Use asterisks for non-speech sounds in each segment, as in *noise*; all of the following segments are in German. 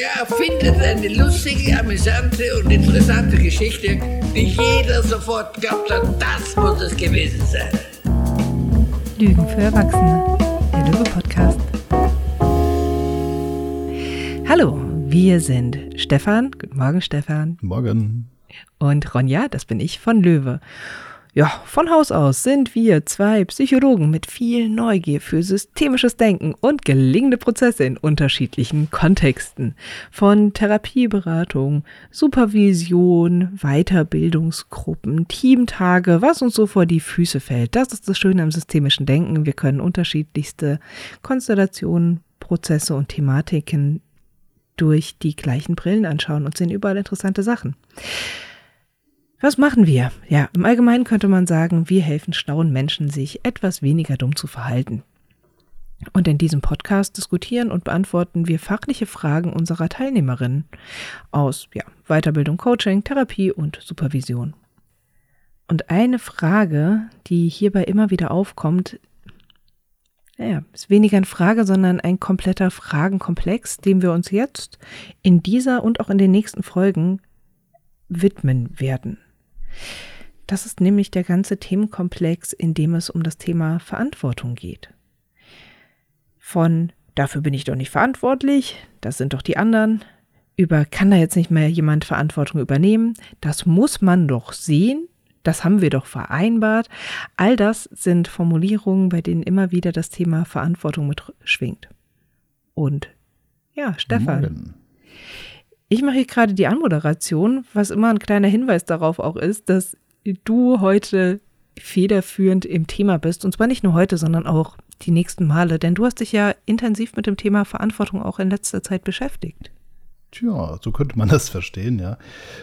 Der erfindet eine lustige, amüsante und interessante Geschichte, die jeder sofort glaubt hat, das muss es gewesen sein. Lügen für Erwachsene, der Löwe-Podcast. Hallo, wir sind Stefan. Guten Morgen, Stefan. Morgen. Und Ronja, das bin ich von Löwe. Ja, von Haus aus sind wir zwei Psychologen mit viel Neugier für systemisches Denken und gelingende Prozesse in unterschiedlichen Kontexten. Von Therapieberatung, Supervision, Weiterbildungsgruppen, Teamtage, was uns so vor die Füße fällt. Das ist das Schöne am systemischen Denken. Wir können unterschiedlichste Konstellationen, Prozesse und Thematiken durch die gleichen Brillen anschauen und sehen überall interessante Sachen. Was machen wir? Ja, im Allgemeinen könnte man sagen, wir helfen schlauen Menschen, sich etwas weniger dumm zu verhalten. Und in diesem Podcast diskutieren und beantworten wir fachliche Fragen unserer Teilnehmerinnen aus ja, Weiterbildung, Coaching, Therapie und Supervision. Und eine Frage, die hierbei immer wieder aufkommt, naja, ist weniger eine Frage, sondern ein kompletter Fragenkomplex, dem wir uns jetzt in dieser und auch in den nächsten Folgen widmen werden. Das ist nämlich der ganze Themenkomplex, in dem es um das Thema Verantwortung geht. Von dafür bin ich doch nicht verantwortlich, das sind doch die anderen, über kann da jetzt nicht mehr jemand Verantwortung übernehmen, das muss man doch sehen, das haben wir doch vereinbart. All das sind Formulierungen, bei denen immer wieder das Thema Verantwortung mitschwingt. Und ja, Stefan. Morgen. Ich mache hier gerade die Anmoderation, was immer ein kleiner Hinweis darauf auch ist, dass du heute federführend im Thema bist. Und zwar nicht nur heute, sondern auch die nächsten Male. Denn du hast dich ja intensiv mit dem Thema Verantwortung auch in letzter Zeit beschäftigt. Tja, so könnte man das verstehen, ja.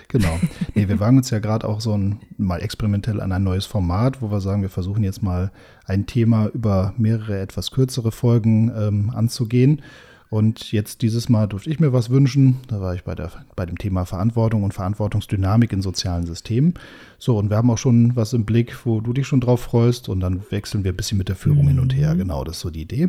Genau. Nee, wir wagen uns ja gerade auch so ein, mal experimentell an ein neues Format, wo wir sagen, wir versuchen jetzt mal ein Thema über mehrere etwas kürzere Folgen ähm, anzugehen. Und jetzt dieses Mal durfte ich mir was wünschen. Da war ich bei, der, bei dem Thema Verantwortung und Verantwortungsdynamik in sozialen Systemen. So, und wir haben auch schon was im Blick, wo du dich schon drauf freust. Und dann wechseln wir ein bisschen mit der Führung mhm. hin und her. Mhm. Genau, das ist so die Idee.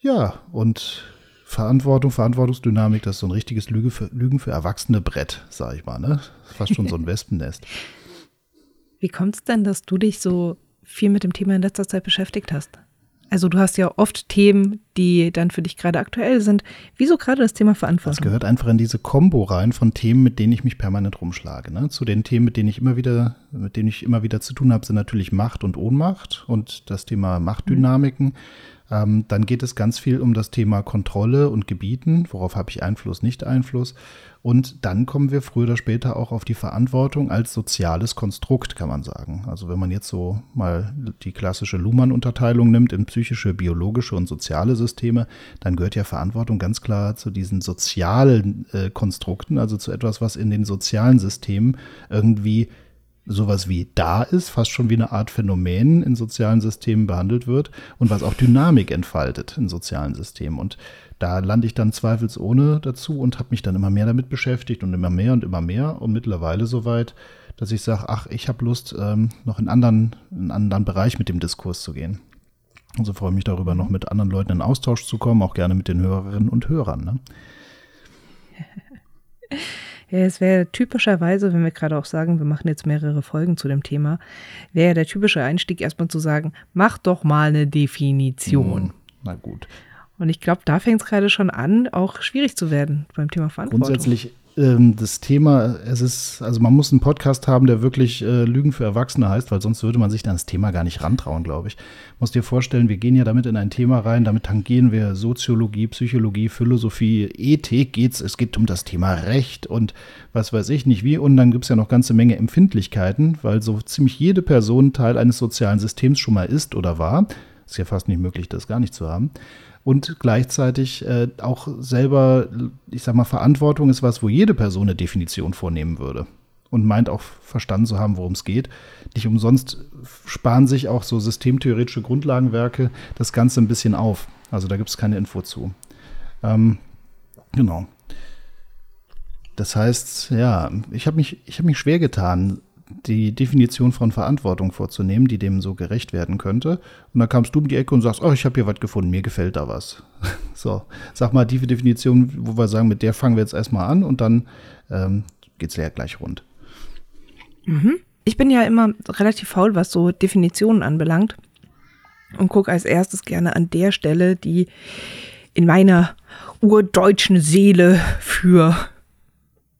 Ja, und Verantwortung, Verantwortungsdynamik, das ist so ein richtiges Lüge für, Lügen für erwachsene Brett, sag ich mal. Ne? Fast schon so ein *laughs* Wespennest. Wie kommt es denn, dass du dich so viel mit dem Thema in letzter Zeit beschäftigt hast? Also du hast ja oft Themen, die dann für dich gerade aktuell sind. Wieso gerade das Thema Verantwortung? Das gehört einfach in diese Kombo rein von Themen, mit denen ich mich permanent rumschlage. Ne? Zu den Themen, mit denen ich immer wieder, mit denen ich immer wieder zu tun habe, sind natürlich Macht und Ohnmacht und das Thema Machtdynamiken. Mhm. Ähm, dann geht es ganz viel um das Thema Kontrolle und Gebieten. Worauf habe ich Einfluss, nicht Einfluss? Und dann kommen wir früher oder später auch auf die Verantwortung als soziales Konstrukt, kann man sagen. Also wenn man jetzt so mal die klassische Luhmann-Unterteilung nimmt in psychische, biologische und soziale Systeme, dann gehört ja Verantwortung ganz klar zu diesen sozialen äh, Konstrukten, also zu etwas, was in den sozialen Systemen irgendwie sowas wie da ist, fast schon wie eine Art Phänomen in sozialen Systemen behandelt wird und was auch Dynamik entfaltet in sozialen Systemen. Und da lande ich dann zweifelsohne dazu und habe mich dann immer mehr damit beschäftigt und immer mehr und immer mehr und mittlerweile so weit, dass ich sage, ach, ich habe Lust, ähm, noch in, anderen, in einen anderen Bereich mit dem Diskurs zu gehen. Also freue mich darüber, noch mit anderen Leuten in Austausch zu kommen, auch gerne mit den Hörerinnen und Hörern. Ne? *laughs* Ja, es wäre typischerweise, wenn wir gerade auch sagen, wir machen jetzt mehrere Folgen zu dem Thema, wäre der typische Einstieg erstmal zu sagen, mach doch mal eine Definition. Hm, na gut. Und ich glaube, da fängt es gerade schon an, auch schwierig zu werden beim Thema Verantwortung. Grundsätzlich ähm, das Thema, es ist, also man muss einen Podcast haben, der wirklich äh, Lügen für Erwachsene heißt, weil sonst würde man sich dann das Thema gar nicht rantrauen, glaube ich. Muss dir vorstellen, wir gehen ja damit in ein Thema rein, damit tangieren wir Soziologie, Psychologie, Philosophie, Ethik geht's, es geht um das Thema Recht und was weiß ich nicht wie. Und dann gibt es ja noch ganze Menge Empfindlichkeiten, weil so ziemlich jede Person Teil eines sozialen Systems schon mal ist oder war. Ist ja fast nicht möglich, das gar nicht zu haben und gleichzeitig äh, auch selber, ich sag mal, Verantwortung ist was, wo jede Person eine Definition vornehmen würde und meint auch verstanden zu haben, worum es geht. Nicht umsonst sparen sich auch so systemtheoretische Grundlagenwerke das Ganze ein bisschen auf. Also da gibt es keine Info zu. Ähm, genau. Das heißt, ja, ich habe mich, hab mich schwer getan, die Definition von Verantwortung vorzunehmen, die dem so gerecht werden könnte. Und dann kamst du um die Ecke und sagst, oh, ich habe hier was gefunden, mir gefällt da was. *laughs* so, sag mal die Definition, wo wir sagen, mit der fangen wir jetzt erstmal an und dann ähm, geht es ja gleich rund. Mhm. Ich bin ja immer relativ faul, was so Definitionen anbelangt und gucke als erstes gerne an der Stelle, die in meiner urdeutschen Seele für,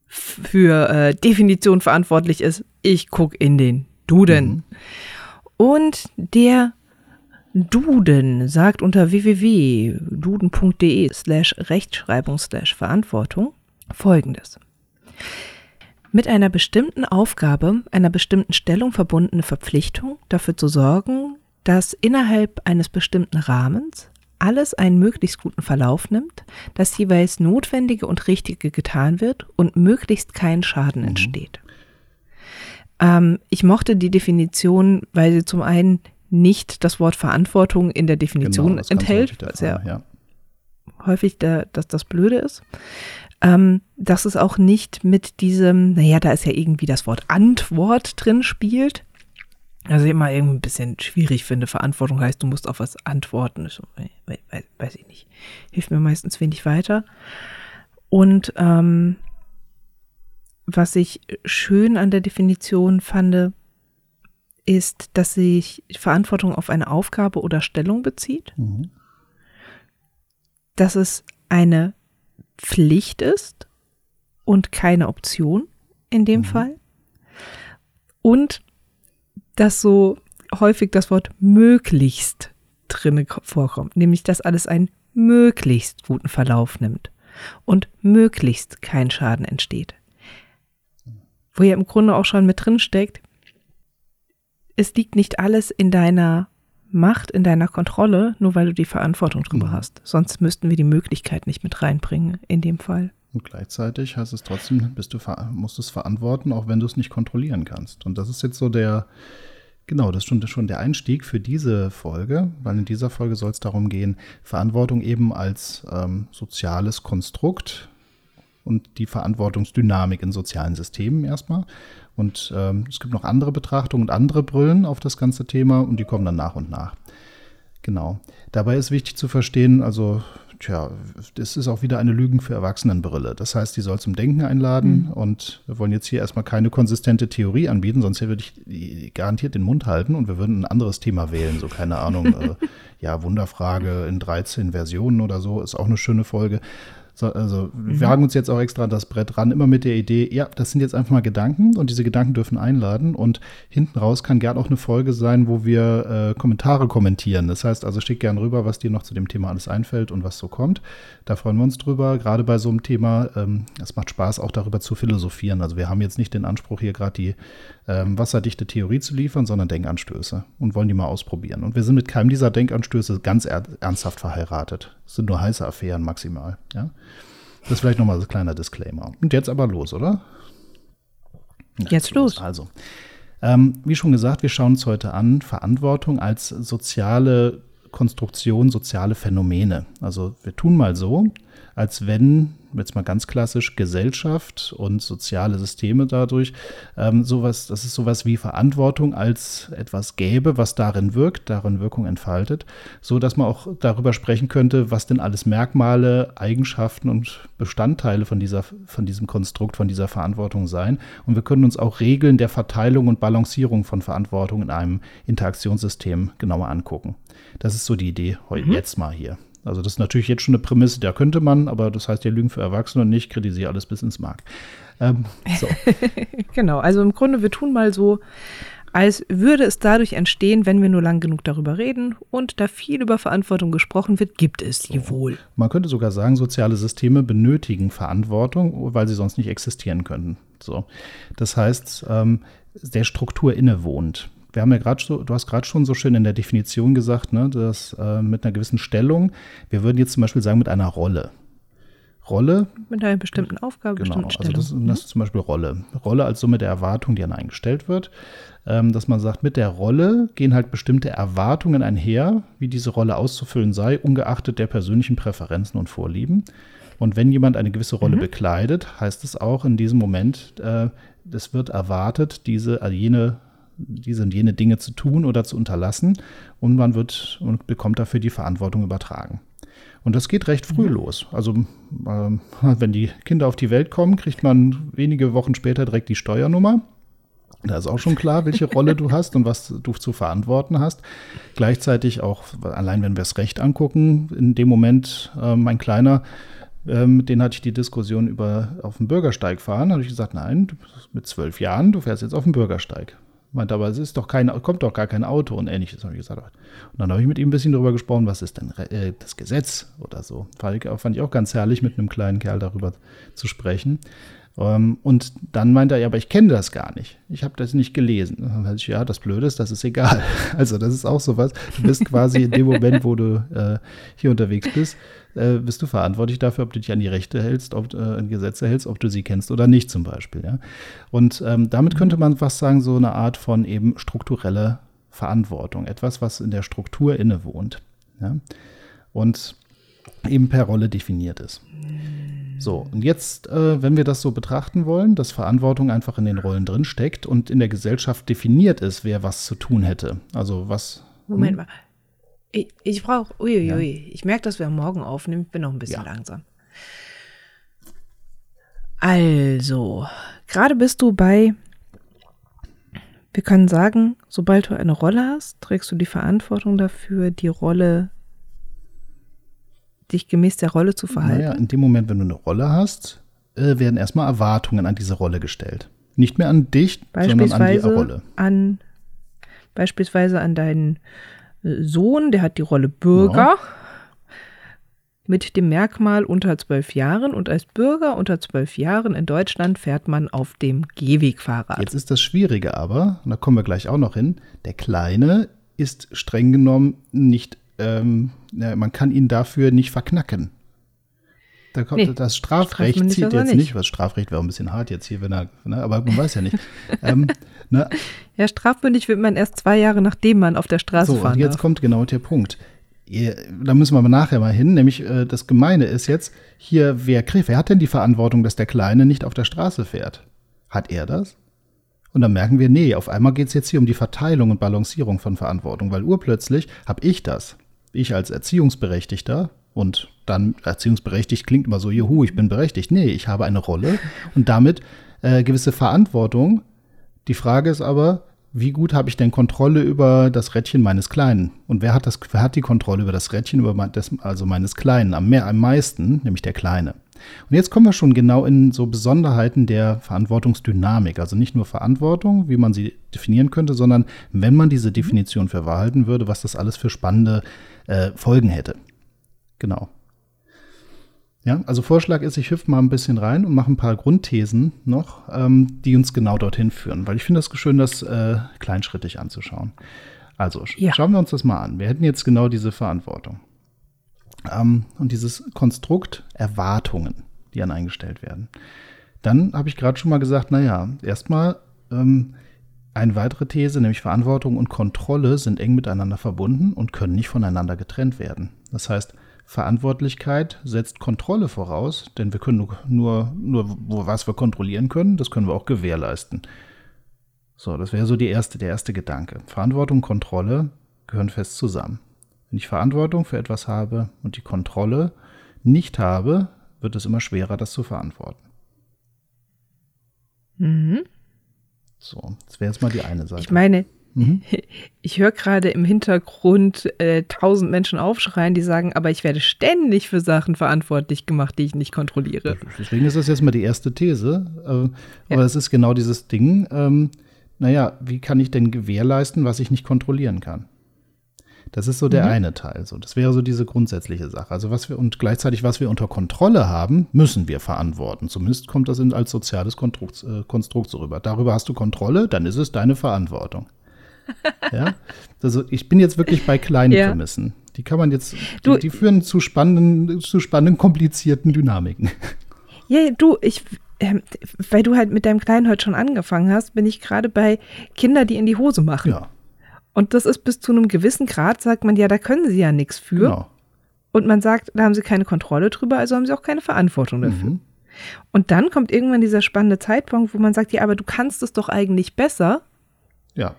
für äh, Definition verantwortlich ist. Ich gucke in den Duden. Mhm. Und der Duden sagt unter www.duden.de slash Rechtschreibung slash Verantwortung folgendes. Mit einer bestimmten Aufgabe, einer bestimmten Stellung verbundene Verpflichtung, dafür zu sorgen, dass innerhalb eines bestimmten Rahmens alles einen möglichst guten Verlauf nimmt, dass jeweils Notwendige und Richtige getan wird und möglichst kein Schaden mhm. entsteht. Ähm, ich mochte die Definition, weil sie zum einen nicht das Wort Verantwortung in der Definition genau, enthält, was ja, ja, häufig der, dass das Blöde ist. Ähm, dass es auch nicht mit diesem, naja, da ist ja irgendwie das Wort Antwort drin spielt. Also ich immer irgendwie ein bisschen schwierig finde. Verantwortung heißt, du musst auf was antworten. Weiß, ich nicht. Hilft mir meistens wenig weiter. Und ähm, was ich schön an der Definition fand, ist, dass sich Verantwortung auf eine Aufgabe oder Stellung bezieht. Mhm. Dass es eine Pflicht ist und keine Option in dem mhm. Fall. Und dass so häufig das Wort möglichst drinne vorkommt, nämlich dass alles einen möglichst guten Verlauf nimmt und möglichst kein Schaden entsteht. Wo ja im Grunde auch schon mit drin steckt, es liegt nicht alles in deiner Macht, in deiner Kontrolle, nur weil du die Verantwortung drüber mhm. hast. Sonst müssten wir die Möglichkeit nicht mit reinbringen in dem Fall. Und gleichzeitig heißt es trotzdem, bist du musst es verantworten, auch wenn du es nicht kontrollieren kannst. Und das ist jetzt so der, genau, das ist schon, schon der Einstieg für diese Folge, weil in dieser Folge soll es darum gehen, Verantwortung eben als ähm, soziales Konstrukt und die Verantwortungsdynamik in sozialen Systemen erstmal. Und ähm, es gibt noch andere Betrachtungen und andere Brillen auf das ganze Thema und die kommen dann nach und nach. Genau. Dabei ist wichtig zu verstehen, also tja, das ist auch wieder eine Lügen für Erwachsenenbrille. Das heißt, die soll zum Denken einladen mhm. und wir wollen jetzt hier erstmal keine konsistente Theorie anbieten, sonst würde ich garantiert den Mund halten und wir würden ein anderes Thema wählen. So, keine Ahnung, *laughs* äh, ja, Wunderfrage in 13 Versionen oder so, ist auch eine schöne Folge. So, also mhm. wir wagen uns jetzt auch extra an das Brett ran, immer mit der Idee, ja, das sind jetzt einfach mal Gedanken und diese Gedanken dürfen einladen und hinten raus kann gern auch eine Folge sein, wo wir äh, Kommentare kommentieren. Das heißt also, schick gern rüber, was dir noch zu dem Thema alles einfällt und was so kommt. Da freuen wir uns drüber, gerade bei so einem Thema. Ähm, es macht Spaß, auch darüber zu philosophieren. Also wir haben jetzt nicht den Anspruch, hier gerade die ähm, wasserdichte Theorie zu liefern, sondern Denkanstöße und wollen die mal ausprobieren. Und wir sind mit keinem dieser Denkanstöße ganz er ernsthaft verheiratet. Es sind nur heiße Affären maximal. Ja? Das ist vielleicht nochmal so ein kleiner Disclaimer. Und jetzt aber los, oder? Jetzt, jetzt los. Also, ähm, wie schon gesagt, wir schauen uns heute an Verantwortung als soziale Konstruktion, soziale Phänomene. Also wir tun mal so, als wenn jetzt mal ganz klassisch Gesellschaft und soziale Systeme dadurch, ähm, sowas, das ist sowas wie Verantwortung als etwas gäbe, was darin wirkt, darin Wirkung entfaltet, so dass man auch darüber sprechen könnte, was denn alles Merkmale, Eigenschaften und Bestandteile von dieser, von diesem Konstrukt, von dieser Verantwortung sein. Und wir können uns auch Regeln der Verteilung und Balancierung von Verantwortung in einem Interaktionssystem genauer angucken. Das ist so die Idee heute mhm. jetzt mal hier. Also das ist natürlich jetzt schon eine Prämisse, da könnte man, aber das heißt ja Lügen für Erwachsene und nicht, kritisiere alles bis ins Mark. Ähm, so. *laughs* genau, also im Grunde, wir tun mal so, als würde es dadurch entstehen, wenn wir nur lang genug darüber reden und da viel über Verantwortung gesprochen wird, gibt es die so. wohl. Man könnte sogar sagen, soziale Systeme benötigen Verantwortung, weil sie sonst nicht existieren könnten. So. Das heißt, ähm, der Struktur innewohnt wir haben ja gerade so, du hast gerade schon so schön in der Definition gesagt, ne, dass äh, mit einer gewissen Stellung, wir würden jetzt zum Beispiel sagen, mit einer Rolle. Rolle. Mit einer bestimmten Aufgabe, genau, bestimmten Stellung. Also das, das, ist zum Beispiel Rolle. Rolle als Summe der Erwartung, die an eingestellt wird. Ähm, dass man sagt, mit der Rolle gehen halt bestimmte Erwartungen einher, wie diese Rolle auszufüllen sei, ungeachtet der persönlichen Präferenzen und Vorlieben. Und wenn jemand eine gewisse Rolle mhm. bekleidet, heißt es auch in diesem Moment, äh, es wird erwartet, diese, also jene, diese und jene Dinge zu tun oder zu unterlassen und man wird und bekommt dafür die Verantwortung übertragen. Und das geht recht früh mhm. los. Also äh, *laughs* wenn die Kinder auf die Welt kommen, kriegt man wenige Wochen später direkt die Steuernummer. Da ist auch schon klar, welche *laughs* Rolle du hast und was du zu verantworten hast. Gleichzeitig auch, allein wenn wir das Recht angucken, in dem Moment, äh, mein Kleiner, äh, mit dem hatte ich die Diskussion über auf dem Bürgersteig fahren. Da habe ich gesagt, nein, mit zwölf Jahren, du fährst jetzt auf dem Bürgersteig. Meint aber, es ist doch kein, kommt doch gar kein Auto und ähnliches, habe ich gesagt. Und dann habe ich mit ihm ein bisschen darüber gesprochen, was ist denn äh, das Gesetz oder so. Fand ich, fand ich auch ganz herrlich, mit einem kleinen Kerl darüber zu sprechen. Ähm, und dann meinte er, ja, aber ich kenne das gar nicht. Ich habe das nicht gelesen. Dann dachte ich, ja, das Blöde ist, das ist egal. *laughs* Also das ist auch sowas. Du bist quasi in dem Moment, wo du äh, hier unterwegs bist, äh, bist du verantwortlich dafür, ob du dich an die Rechte hältst, ob äh, an Gesetze hältst, ob du sie kennst oder nicht zum Beispiel. Ja? Und ähm, damit könnte man fast sagen, so eine Art von eben strukturelle Verantwortung. Etwas, was in der Struktur innewohnt. Ja? Und eben per Rolle definiert ist. So, und jetzt, äh, wenn wir das so betrachten wollen, dass Verantwortung einfach in den Rollen drin steckt und in der Gesellschaft definiert ist, wer was zu tun hätte. Also was. Moment hm? mal. Ich, ich brauche, uiuiui, ja. ich merke, dass wir morgen aufnehmen, bin noch ein bisschen ja. langsam. Also, gerade bist du bei, wir können sagen, sobald du eine Rolle hast, trägst du die Verantwortung dafür, die Rolle dich gemäß der Rolle zu verhalten? Naja, in dem Moment, wenn du eine Rolle hast, äh, werden erstmal Erwartungen an diese Rolle gestellt. Nicht mehr an dich, sondern an die Rolle. An, beispielsweise an deinen Sohn, der hat die Rolle Bürger. Ja. Mit dem Merkmal unter zwölf Jahren und als Bürger unter zwölf Jahren in Deutschland fährt man auf dem Gehwegfahrrad. Jetzt ist das Schwierige aber, und da kommen wir gleich auch noch hin, der Kleine ist streng genommen nicht ähm, man kann ihn dafür nicht verknacken. Da kommt nee, das Strafrecht zieht jetzt nicht. nicht. Was Strafrecht wäre ein bisschen hart jetzt hier, wenn er, ne, aber man weiß ja nicht. *laughs* ähm, ne? Ja, strafmündig wird man erst zwei Jahre, nachdem man auf der Straße so, fahren und jetzt darf. kommt genau der Punkt. Da müssen wir aber nachher mal hin, nämlich äh, das Gemeine ist jetzt, hier, wer kriegt, wer hat denn die Verantwortung, dass der Kleine nicht auf der Straße fährt? Hat er das? Und dann merken wir, nee, auf einmal geht es jetzt hier um die Verteilung und Balancierung von Verantwortung, weil urplötzlich habe ich das ich als Erziehungsberechtigter und dann erziehungsberechtigt klingt immer so, juhu, ich bin berechtigt. Nee, ich habe eine Rolle und damit äh, gewisse Verantwortung. Die Frage ist aber, wie gut habe ich denn Kontrolle über das Rädchen meines Kleinen? Und wer hat, das, wer hat die Kontrolle über das Rädchen, über mein, das, also meines Kleinen? Am, mehr, am meisten, nämlich der Kleine. Und jetzt kommen wir schon genau in so Besonderheiten der Verantwortungsdynamik. Also nicht nur Verantwortung, wie man sie definieren könnte, sondern wenn man diese Definition verwalten würde, was das alles für spannende äh, Folgen hätte. Genau. Ja, also Vorschlag ist, ich hüpfe mal ein bisschen rein und mache ein paar Grundthesen noch, ähm, die uns genau dorthin führen, weil ich finde es schön, das äh, kleinschrittig anzuschauen. Also ja. schauen wir uns das mal an. Wir hätten jetzt genau diese Verantwortung. Ähm, und dieses Konstrukt Erwartungen, die an eingestellt werden. Dann habe ich gerade schon mal gesagt, naja, erstmal ähm, eine weitere These, nämlich Verantwortung und Kontrolle, sind eng miteinander verbunden und können nicht voneinander getrennt werden. Das heißt, Verantwortlichkeit setzt Kontrolle voraus, denn wir können nur, nur, was wir kontrollieren können, das können wir auch gewährleisten. So, das wäre so die erste, der erste Gedanke. Verantwortung und Kontrolle gehören fest zusammen. Wenn ich Verantwortung für etwas habe und die Kontrolle nicht habe, wird es immer schwerer, das zu verantworten. Mhm. So, das wäre jetzt mal die eine Seite. Ich meine, mhm. *laughs* ich höre gerade im Hintergrund äh, tausend Menschen aufschreien, die sagen, aber ich werde ständig für Sachen verantwortlich gemacht, die ich nicht kontrolliere. Deswegen ist das jetzt mal die erste These. Äh, aber es ist genau dieses Ding. Ähm, naja, wie kann ich denn gewährleisten, was ich nicht kontrollieren kann? Das ist so der mhm. eine Teil. So, das wäre so diese grundsätzliche Sache. Also was wir und gleichzeitig, was wir unter Kontrolle haben, müssen wir verantworten. Zumindest kommt das in, als soziales Konstrukt, äh, Konstrukt so rüber. Darüber hast du Kontrolle, dann ist es deine Verantwortung. Ja, also ich bin jetzt wirklich bei kleinen ja. Prämissen. Die kann man jetzt, du, die, die, führen zu spannenden, zu spannenden, komplizierten Dynamiken. Ja, du, ich, äh, weil du halt mit deinem Kleinen heute schon angefangen hast, bin ich gerade bei Kinder, die in die Hose machen. Ja. Und das ist bis zu einem gewissen Grad, sagt man, ja, da können sie ja nichts für. Genau. Und man sagt, da haben sie keine Kontrolle drüber, also haben sie auch keine Verantwortung dafür. Mhm. Und dann kommt irgendwann dieser spannende Zeitpunkt, wo man sagt, ja, aber du kannst es doch eigentlich besser. Ja.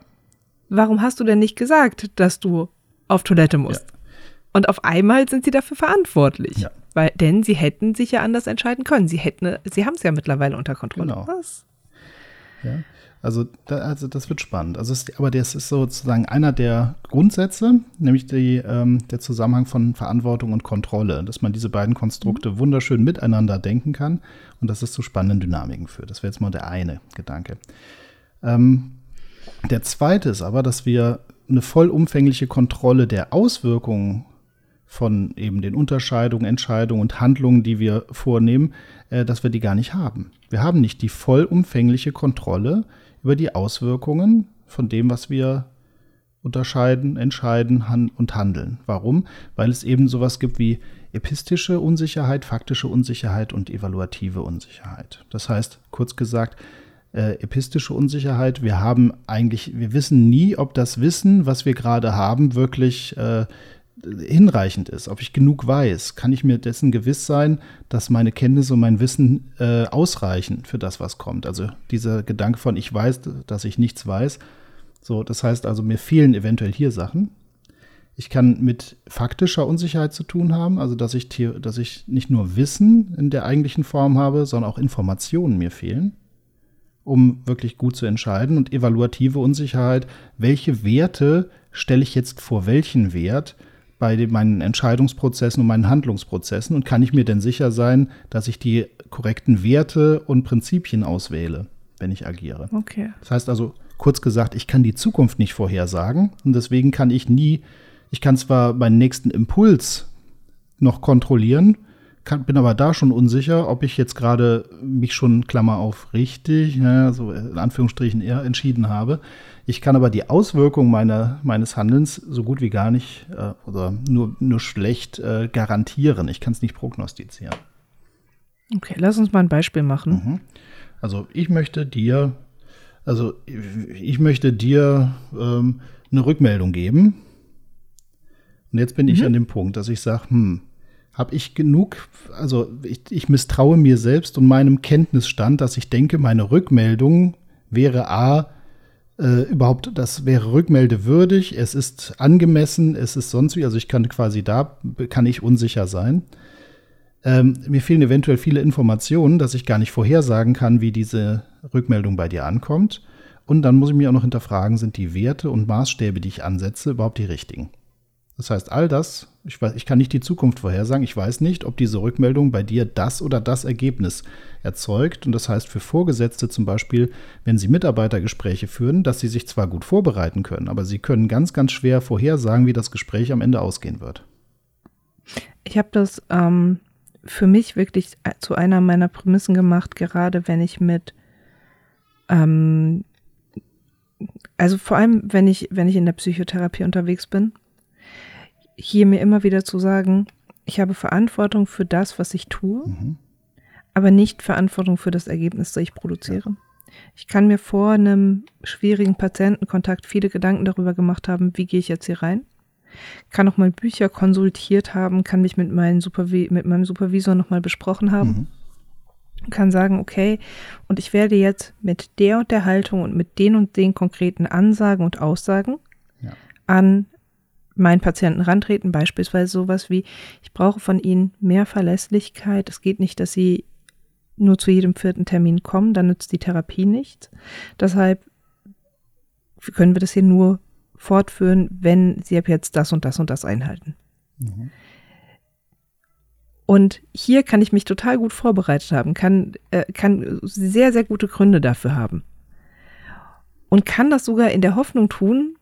Warum hast du denn nicht gesagt, dass du auf Toilette musst? Ja. Und auf einmal sind sie dafür verantwortlich. Ja. Weil, denn sie hätten sich ja anders entscheiden können. Sie hätten, sie haben es ja mittlerweile unter Kontrolle. Genau. Was? Ja. Also, da, also das wird spannend. Also es, aber das ist sozusagen einer der Grundsätze, nämlich die, ähm, der Zusammenhang von Verantwortung und Kontrolle, dass man diese beiden Konstrukte mhm. wunderschön miteinander denken kann und dass es zu spannenden Dynamiken führt. Das wäre jetzt mal der eine Gedanke. Ähm, der zweite ist aber, dass wir eine vollumfängliche Kontrolle der Auswirkungen von eben den Unterscheidungen, Entscheidungen und Handlungen, die wir vornehmen, äh, dass wir die gar nicht haben. Wir haben nicht die vollumfängliche Kontrolle über die Auswirkungen von dem, was wir unterscheiden, entscheiden han und handeln. Warum? Weil es eben sowas gibt wie epistische Unsicherheit, faktische Unsicherheit und evaluative Unsicherheit. Das heißt, kurz gesagt, äh, epistische Unsicherheit, wir haben eigentlich, wir wissen nie, ob das Wissen, was wir gerade haben, wirklich äh, hinreichend ist, ob ich genug weiß, kann ich mir dessen gewiss sein, dass meine Kenntnisse und mein Wissen äh, ausreichen für das, was kommt. Also dieser Gedanke von ich weiß, dass ich nichts weiß. So, das heißt also, mir fehlen eventuell hier Sachen. Ich kann mit faktischer Unsicherheit zu tun haben, also dass ich, dass ich nicht nur Wissen in der eigentlichen Form habe, sondern auch Informationen mir fehlen, um wirklich gut zu entscheiden. Und evaluative Unsicherheit, welche Werte stelle ich jetzt vor welchen Wert? bei meinen Entscheidungsprozessen und meinen Handlungsprozessen und kann ich mir denn sicher sein, dass ich die korrekten Werte und Prinzipien auswähle, wenn ich agiere. Okay. Das heißt also, kurz gesagt, ich kann die Zukunft nicht vorhersagen und deswegen kann ich nie, ich kann zwar meinen nächsten Impuls noch kontrollieren, kann, bin aber da schon unsicher, ob ich jetzt gerade mich schon, Klammer auf, richtig, ja, so in Anführungsstrichen eher entschieden habe. Ich kann aber die Auswirkungen meiner, meines Handelns so gut wie gar nicht äh, oder nur, nur schlecht äh, garantieren. Ich kann es nicht prognostizieren. Okay, lass uns mal ein Beispiel machen. Mhm. Also ich möchte dir, also ich möchte dir ähm, eine Rückmeldung geben. Und jetzt bin mhm. ich an dem Punkt, dass ich sage, hm, habe ich genug, also ich, ich misstraue mir selbst und meinem Kenntnisstand, dass ich denke, meine Rückmeldung wäre A, äh, überhaupt, das wäre rückmeldewürdig, es ist angemessen, es ist sonst wie, also ich kann quasi da, kann ich unsicher sein. Ähm, mir fehlen eventuell viele Informationen, dass ich gar nicht vorhersagen kann, wie diese Rückmeldung bei dir ankommt. Und dann muss ich mich auch noch hinterfragen, sind die Werte und Maßstäbe, die ich ansetze, überhaupt die richtigen? Das heißt, all das, ich, weiß, ich kann nicht die Zukunft vorhersagen, ich weiß nicht, ob diese Rückmeldung bei dir das oder das Ergebnis erzeugt. Und das heißt für Vorgesetzte zum Beispiel, wenn sie Mitarbeitergespräche führen, dass sie sich zwar gut vorbereiten können, aber sie können ganz, ganz schwer vorhersagen, wie das Gespräch am Ende ausgehen wird. Ich habe das ähm, für mich wirklich zu einer meiner Prämissen gemacht, gerade wenn ich mit ähm, also vor allem, wenn ich, wenn ich in der Psychotherapie unterwegs bin, hier mir immer wieder zu sagen, ich habe Verantwortung für das, was ich tue, mhm. aber nicht Verantwortung für das Ergebnis, das ich produziere. Ja. Ich kann mir vor einem schwierigen Patientenkontakt viele Gedanken darüber gemacht haben, wie gehe ich jetzt hier rein. Kann auch mal Bücher konsultiert haben, kann mich mit, meinem, Supervi mit meinem Supervisor nochmal besprochen haben. Mhm. Kann sagen, okay, und ich werde jetzt mit der und der Haltung und mit den und den konkreten Ansagen und Aussagen ja. an meinen Patienten rantreten, beispielsweise sowas wie, ich brauche von ihnen mehr Verlässlichkeit. Es geht nicht, dass sie nur zu jedem vierten Termin kommen, dann nützt die Therapie nichts. Deshalb können wir das hier nur fortführen, wenn sie ab jetzt das und das und das einhalten. Mhm. Und hier kann ich mich total gut vorbereitet haben, kann, äh, kann sehr, sehr gute Gründe dafür haben. Und kann das sogar in der Hoffnung tun,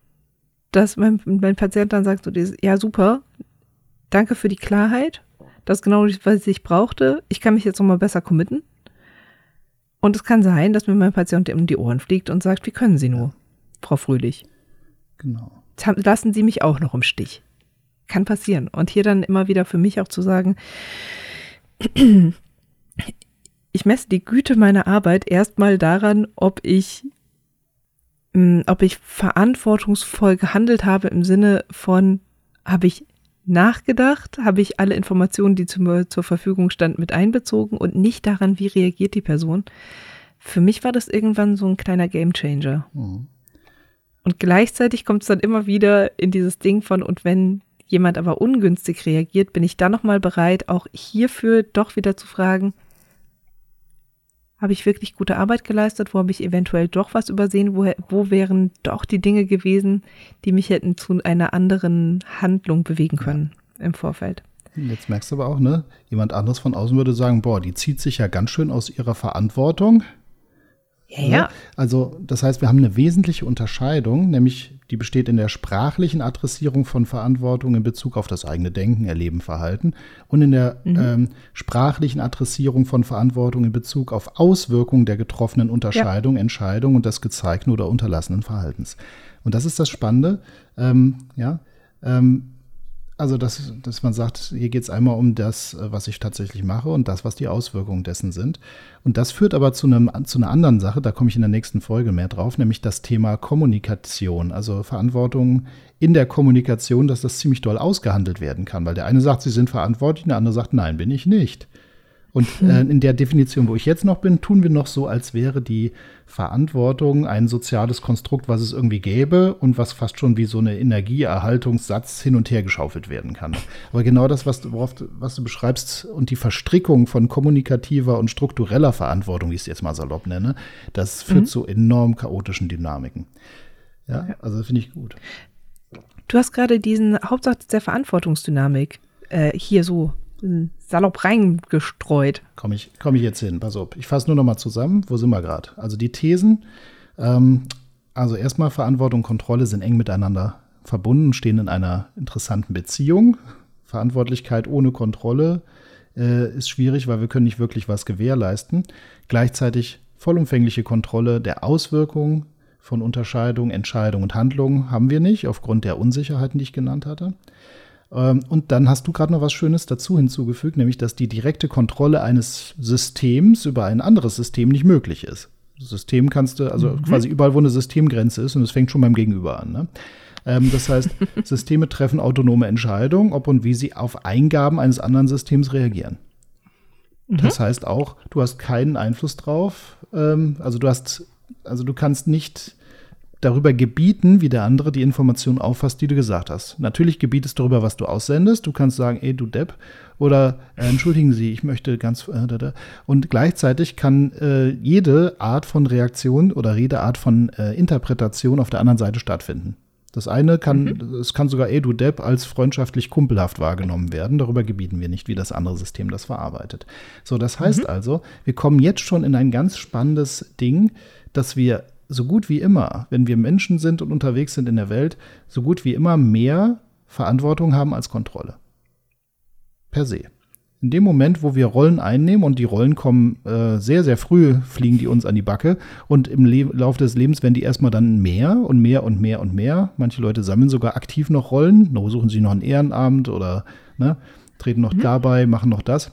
dass mein, mein Patient dann sagt so dieses, ja super, danke für die Klarheit, das ist genau das, was ich brauchte, ich kann mich jetzt nochmal besser committen. Und es kann sein, dass mir mein Patient um die Ohren fliegt und sagt, wie können Sie nur, Frau Fröhlich? Genau. Lassen Sie mich auch noch im Stich. Kann passieren. Und hier dann immer wieder für mich auch zu sagen, *clears throat* ich messe die Güte meiner Arbeit erstmal daran, ob ich ob ich verantwortungsvoll gehandelt habe im Sinne von, habe ich nachgedacht, habe ich alle Informationen, die zu, zur Verfügung standen, mit einbezogen und nicht daran, wie reagiert die Person. Für mich war das irgendwann so ein kleiner Gamechanger. Mhm. Und gleichzeitig kommt es dann immer wieder in dieses Ding von, und wenn jemand aber ungünstig reagiert, bin ich dann nochmal bereit, auch hierfür doch wieder zu fragen, habe ich wirklich gute Arbeit geleistet? Wo habe ich eventuell doch was übersehen? Wo, wo wären doch die Dinge gewesen, die mich hätten zu einer anderen Handlung bewegen können ja. im Vorfeld? Jetzt merkst du aber auch, ne? Jemand anderes von außen würde sagen, boah, die zieht sich ja ganz schön aus ihrer Verantwortung. Ja, ja. Also, das heißt, wir haben eine wesentliche Unterscheidung, nämlich die besteht in der sprachlichen Adressierung von Verantwortung in Bezug auf das eigene Denken, Erleben, Verhalten und in der mhm. ähm, sprachlichen Adressierung von Verantwortung in Bezug auf Auswirkungen der getroffenen Unterscheidung, ja. Entscheidung und des gezeigten oder unterlassenen Verhaltens. Und das ist das Spannende. Ähm, ja, ähm, also, dass, dass man sagt, hier geht es einmal um das, äh, was ich tatsächlich mache und das, was die Auswirkungen dessen sind. Und das führt aber zu, einem, zu einer anderen Sache, da komme ich in der nächsten Folge mehr drauf, nämlich das Thema Kommunikation. Also Verantwortung in der Kommunikation, dass das ziemlich doll ausgehandelt werden kann. Weil der eine sagt, sie sind verantwortlich, der andere sagt, nein, bin ich nicht. Und äh, in der Definition, wo ich jetzt noch bin, tun wir noch so, als wäre die Verantwortung ein soziales Konstrukt, was es irgendwie gäbe und was fast schon wie so eine Energieerhaltungssatz hin und her geschaufelt werden kann. Aber genau das, was du, worauf, was du beschreibst und die Verstrickung von kommunikativer und struktureller Verantwortung, wie ich es jetzt mal salopp nenne, das führt mhm. zu enorm chaotischen Dynamiken. Ja, also finde ich gut. Du hast gerade diesen Hauptsatz der Verantwortungsdynamik äh, hier so salopp reingestreut. Komme ich, komm ich jetzt hin, pass auf. Ich fasse nur noch mal zusammen. Wo sind wir gerade? Also die Thesen, ähm, also erstmal Verantwortung und Kontrolle sind eng miteinander verbunden, stehen in einer interessanten Beziehung. Verantwortlichkeit ohne Kontrolle äh, ist schwierig, weil wir können nicht wirklich was gewährleisten. Gleichzeitig vollumfängliche Kontrolle der Auswirkungen von Unterscheidung, Entscheidung und Handlung haben wir nicht, aufgrund der Unsicherheiten, die ich genannt hatte. Ähm, und dann hast du gerade noch was Schönes dazu hinzugefügt, nämlich dass die direkte Kontrolle eines Systems über ein anderes System nicht möglich ist. System kannst du, also mhm. quasi überall, wo eine Systemgrenze ist, und es fängt schon beim Gegenüber an. Ne? Ähm, das heißt, *laughs* Systeme treffen autonome Entscheidungen, ob und wie sie auf Eingaben eines anderen Systems reagieren. Mhm. Das heißt auch, du hast keinen Einfluss drauf. Ähm, also du hast, also du kannst nicht darüber gebieten, wie der andere die Information auffasst, die du gesagt hast. Natürlich gebietest du darüber, was du aussendest. Du kannst sagen, ey, du Depp, oder äh, entschuldigen Sie, ich möchte ganz. Äh, und gleichzeitig kann äh, jede Art von Reaktion oder Redeart von äh, Interpretation auf der anderen Seite stattfinden. Das eine kann, mhm. es kann sogar, ey, du Depp, als freundschaftlich kumpelhaft wahrgenommen werden. Darüber gebieten wir nicht, wie das andere System das verarbeitet. So, das heißt mhm. also, wir kommen jetzt schon in ein ganz spannendes Ding, dass wir so gut wie immer, wenn wir Menschen sind und unterwegs sind in der Welt, so gut wie immer mehr Verantwortung haben als Kontrolle. Per se. In dem Moment, wo wir Rollen einnehmen und die Rollen kommen äh, sehr, sehr früh, fliegen die uns an die Backe und im Le Laufe des Lebens werden die erstmal dann mehr und mehr und mehr und mehr. Manche Leute sammeln sogar aktiv noch Rollen, suchen sie noch ein Ehrenamt oder ne, treten noch mhm. dabei, machen noch das.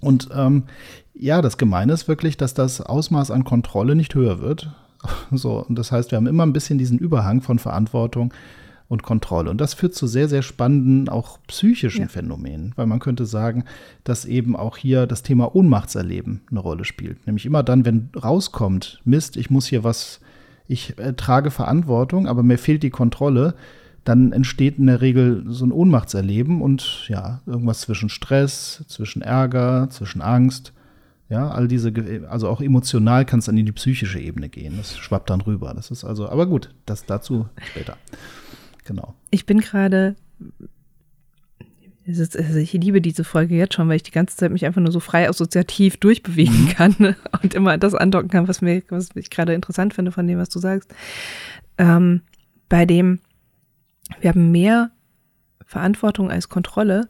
Und ähm, ja, das Gemeine ist wirklich, dass das Ausmaß an Kontrolle nicht höher wird, *laughs* So, und das heißt, wir haben immer ein bisschen diesen Überhang von Verantwortung und Kontrolle. Und das führt zu sehr, sehr spannenden, auch psychischen ja. Phänomenen, weil man könnte sagen, dass eben auch hier das Thema Ohnmachtserleben eine Rolle spielt. Nämlich immer dann, wenn rauskommt, Mist, ich muss hier was, ich äh, trage Verantwortung, aber mir fehlt die Kontrolle, dann entsteht in der Regel so ein Ohnmachtserleben und ja, irgendwas zwischen Stress, zwischen Ärger, zwischen Angst ja, all diese, also auch emotional kann es dann in die psychische Ebene gehen. Das schwappt dann rüber. Das ist also, aber gut, das dazu später. Genau. Ich bin gerade, also ich liebe diese Folge jetzt schon, weil ich die ganze Zeit mich einfach nur so frei assoziativ durchbewegen mhm. kann *laughs* und immer das andocken kann, was, mir, was ich gerade interessant finde von dem, was du sagst. Ähm, bei dem, wir haben mehr Verantwortung als Kontrolle,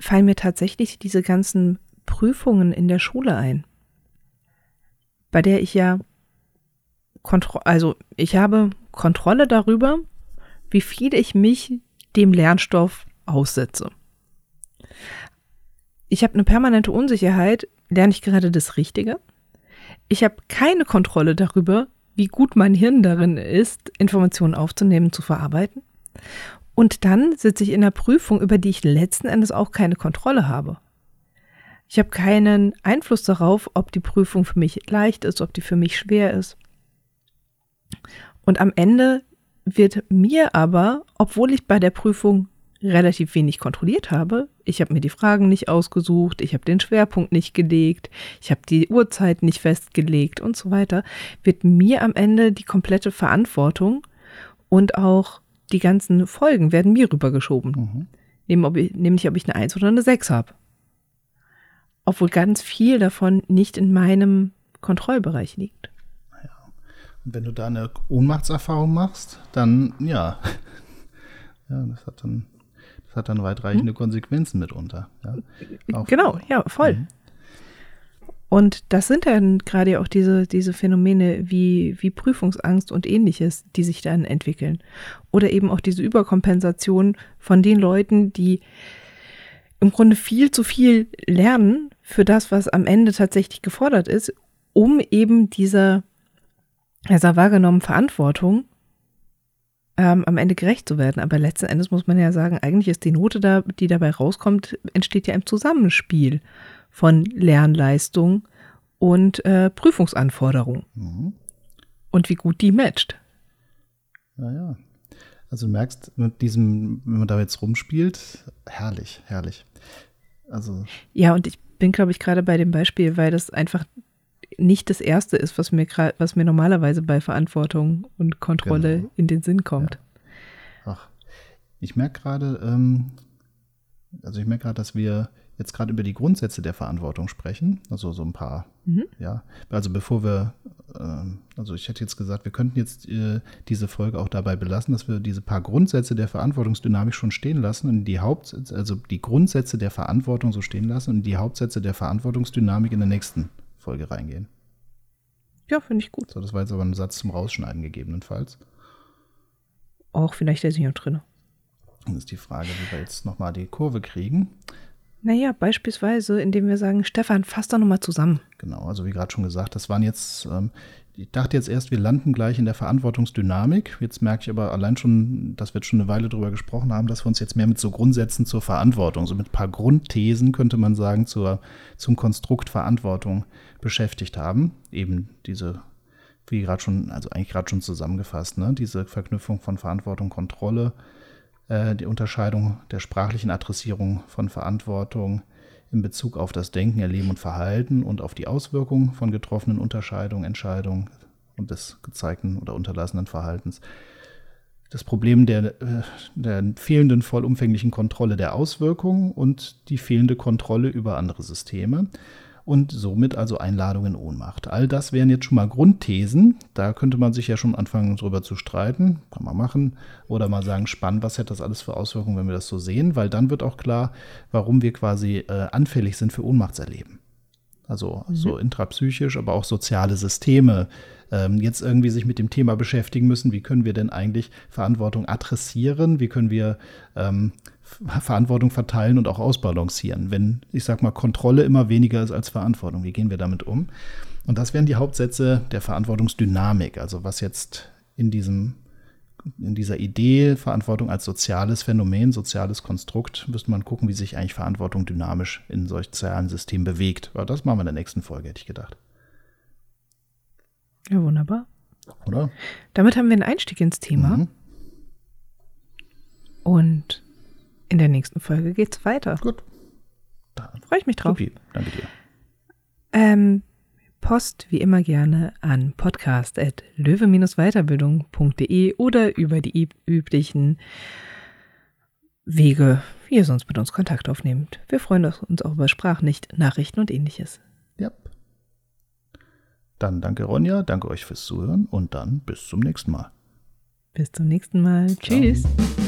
fallen mir tatsächlich diese ganzen Prüfungen in der Schule ein, bei der ich ja Kontro also ich habe Kontrolle darüber, wie viel ich mich dem Lernstoff aussetze. Ich habe eine permanente Unsicherheit, lerne ich gerade das Richtige? Ich habe keine Kontrolle darüber, wie gut mein Hirn darin ist, Informationen aufzunehmen, zu verarbeiten. Und dann sitze ich in einer Prüfung, über die ich letzten Endes auch keine Kontrolle habe. Ich habe keinen Einfluss darauf, ob die Prüfung für mich leicht ist, ob die für mich schwer ist. Und am Ende wird mir aber, obwohl ich bei der Prüfung relativ wenig kontrolliert habe, ich habe mir die Fragen nicht ausgesucht, ich habe den Schwerpunkt nicht gelegt, ich habe die Uhrzeit nicht festgelegt und so weiter, wird mir am Ende die komplette Verantwortung und auch die ganzen Folgen werden mir rübergeschoben. Mhm. Nämlich, ob ich eine 1 oder eine 6 habe. Obwohl ganz viel davon nicht in meinem Kontrollbereich liegt. Ja. Und wenn du da eine Ohnmachtserfahrung machst, dann ja. *laughs* Ja, das hat dann, das hat dann weitreichende hm? Konsequenzen mitunter. Ja. genau, ja, voll. Mhm. Und das sind dann gerade auch diese, diese Phänomene wie, wie Prüfungsangst und ähnliches, die sich dann entwickeln. Oder eben auch diese Überkompensation von den Leuten, die im Grunde viel zu viel lernen für das, was am Ende tatsächlich gefordert ist, um eben dieser, dieser wahrgenommenen Verantwortung ähm, am Ende gerecht zu werden. Aber letzten Endes muss man ja sagen, eigentlich ist die Note da, die dabei rauskommt, entsteht ja im Zusammenspiel von Lernleistung und äh, Prüfungsanforderungen. Mhm. Und wie gut die matcht. Naja. Also du merkst, mit diesem, wenn man da jetzt rumspielt, herrlich, herrlich. Also. Ja, und ich bin, glaube ich, gerade bei dem Beispiel, weil das einfach nicht das Erste ist, was mir, was mir normalerweise bei Verantwortung und Kontrolle genau. in den Sinn kommt. Ja. Ach, ich merke gerade, ähm, also ich merke gerade, dass wir jetzt gerade über die Grundsätze der Verantwortung sprechen, also so ein paar, mhm. ja, also bevor wir, äh, also ich hätte jetzt gesagt, wir könnten jetzt äh, diese Folge auch dabei belassen, dass wir diese paar Grundsätze der Verantwortungsdynamik schon stehen lassen und die Hauptsätze, also die Grundsätze der Verantwortung so stehen lassen und die Hauptsätze der Verantwortungsdynamik in der nächsten Folge reingehen. Ja, finde ich gut. So, das war jetzt aber ein Satz zum Rausschneiden gegebenenfalls. Auch vielleicht der sich noch drin. Dann ist die Frage, wie wir jetzt nochmal die Kurve kriegen. Naja, beispielsweise, indem wir sagen, Stefan, fass doch nochmal zusammen. Genau, also wie gerade schon gesagt, das waren jetzt, ähm, ich dachte jetzt erst, wir landen gleich in der Verantwortungsdynamik. Jetzt merke ich aber allein schon, dass wir jetzt schon eine Weile drüber gesprochen haben, dass wir uns jetzt mehr mit so Grundsätzen zur Verantwortung, so mit ein paar Grundthesen, könnte man sagen, zur, zum Konstrukt Verantwortung beschäftigt haben. Eben diese, wie gerade schon, also eigentlich gerade schon zusammengefasst, ne? diese Verknüpfung von Verantwortung, Kontrolle, die Unterscheidung der sprachlichen Adressierung von Verantwortung in Bezug auf das Denken, Erleben und Verhalten und auf die Auswirkungen von getroffenen Unterscheidungen, Entscheidungen und des gezeigten oder unterlassenen Verhaltens. Das Problem der, äh, der fehlenden vollumfänglichen Kontrolle der Auswirkungen und die fehlende Kontrolle über andere Systeme und somit also Einladung in Ohnmacht. All das wären jetzt schon mal Grundthesen. Da könnte man sich ja schon anfangen, drüber zu streiten. Kann man machen. Oder mal sagen, spannend, was hätte das alles für Auswirkungen, wenn wir das so sehen? Weil dann wird auch klar, warum wir quasi äh, anfällig sind für Ohnmachtserleben. Also mhm. so intrapsychisch, aber auch soziale Systeme ähm, jetzt irgendwie sich mit dem Thema beschäftigen müssen. Wie können wir denn eigentlich Verantwortung adressieren? Wie können wir ähm, Verantwortung verteilen und auch ausbalancieren. Wenn, ich sag mal, Kontrolle immer weniger ist als Verantwortung, wie gehen wir damit um? Und das wären die Hauptsätze der Verantwortungsdynamik, also was jetzt in diesem in dieser Idee Verantwortung als soziales Phänomen, soziales Konstrukt, müsste man gucken, wie sich eigentlich Verantwortung dynamisch in solch sozialen Systemen bewegt. Aber das machen wir in der nächsten Folge, hätte ich gedacht. Ja, wunderbar. Oder? Damit haben wir einen Einstieg ins Thema. Mhm. Und in der nächsten Folge geht's weiter. Gut. Freue ich mich drauf. Supi. Danke dir. Ähm, Post wie immer gerne an podcast.löwe-weiterbildung.de oder über die üblichen Wege, wie ihr sonst mit uns Kontakt aufnehmt. Wir freuen uns auch über Sprachnicht, Nachrichten und ähnliches. Ja. Dann danke Ronja, danke euch fürs Zuhören und dann bis zum nächsten Mal. Bis zum nächsten Mal. Tschüss. Ciao.